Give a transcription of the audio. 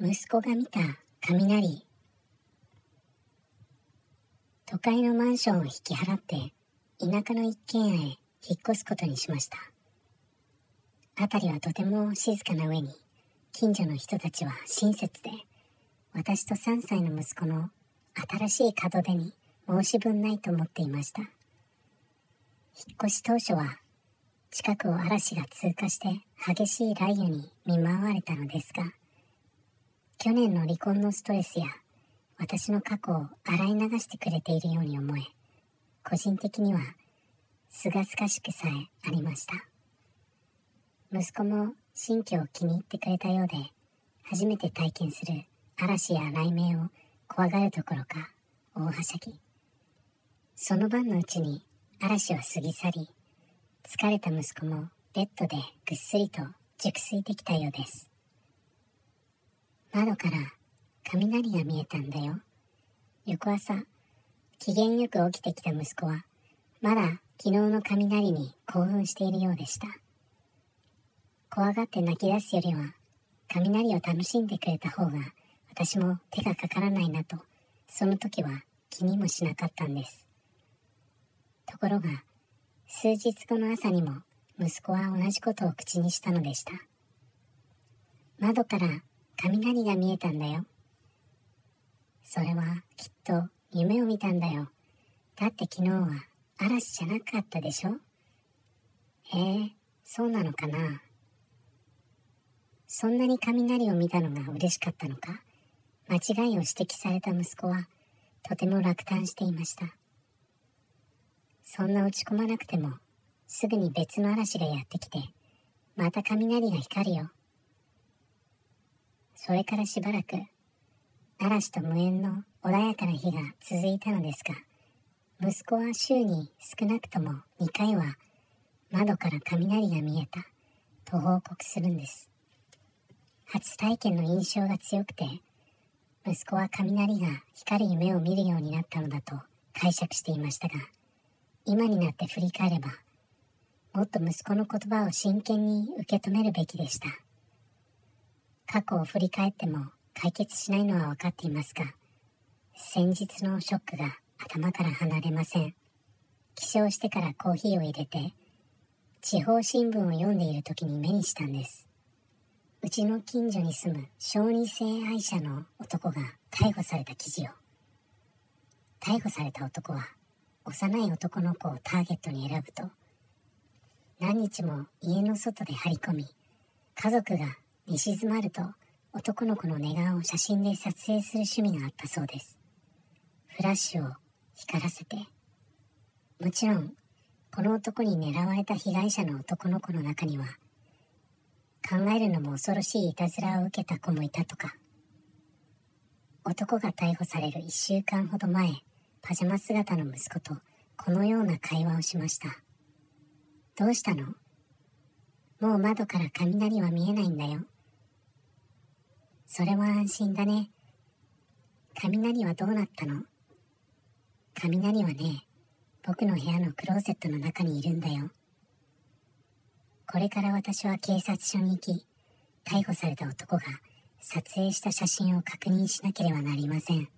息子が見た雷。都会のマンションを引き払って田舎の一軒家へ引っ越すことにしました。辺りはとても静かな上に近所の人たちは親切で私と3歳の息子の新しい門出に申し分ないと思っていました。引っ越し当初は近くを嵐が通過して激しい雷雨に見舞われたのですが去年の離婚のストレスや私の過去を洗い流してくれているように思え個人的にはすがすがしくさえありました。息子も新居を気に入ってくれたようで初めて体験する嵐や雷鳴を怖がるどころか大はしゃぎ。その晩のうちに嵐は過ぎ去り疲れた息子もベッドでぐっすりと熟睡できたようです。窓から雷が見えたんだよ。翌朝機嫌よく起きてきた息子はまだ昨日の雷に興奮しているようでした。怖がって泣き出すよりは雷を楽しんでくれた方が私も手がかからないなとその時は気にもしなかったんです。ところが数日後の朝にも息子は同じことを口にしたのでした。窓から雷が見えたんだよ。それはきっと夢を見たんだよ。だって昨日は嵐じゃなかったでしょ？へえー、そうなのかな？そんなに雷を見たのが嬉しかったのか？間違いを指摘された息子はとても落胆していました。そんな落ち込まなくてもすぐに別の嵐がやってきてまた雷が光るよそれからしばらく嵐と無縁の穏やかな日が続いたのですが息子は週に少なくとも2回は窓から雷が見えたと報告するんです。初体験の印象が強くて息子は雷が光る夢を見るようになったのだと解釈していましたが今になって振り返ればもっと息子の言葉を真剣に受け止めるべきでした。過去を振り返っても解決しないのは分かっていますが先日のショックが頭から離れません。起床してからコーヒーを入れて地方新聞を読んでいる時に目にしたんです。うちの近所に住む小児性愛者の男が逮捕された記事を。逮捕された男は幼い男の子をターゲットに選ぶと何日も家の外で張り込み家族が寝静まると男の子の寝顔を写真で撮影する趣味があったそうですフラッシュを光らせてもちろんこの男に狙われた被害者の男の子の中には考えるのも恐ろしいいたずらを受けた子もいたとか男が逮捕される1週間ほど前パジャマ姿の息子とこのような会話をしました。どうしたの？もう窓から雷は見えないんだよ。それは安心だね。雷はどうなったの？雷はね、僕の部屋のクローゼットの中にいるんだよ。これから私は警察署に行き、逮捕された男が撮影した写真を確認しなければなりません。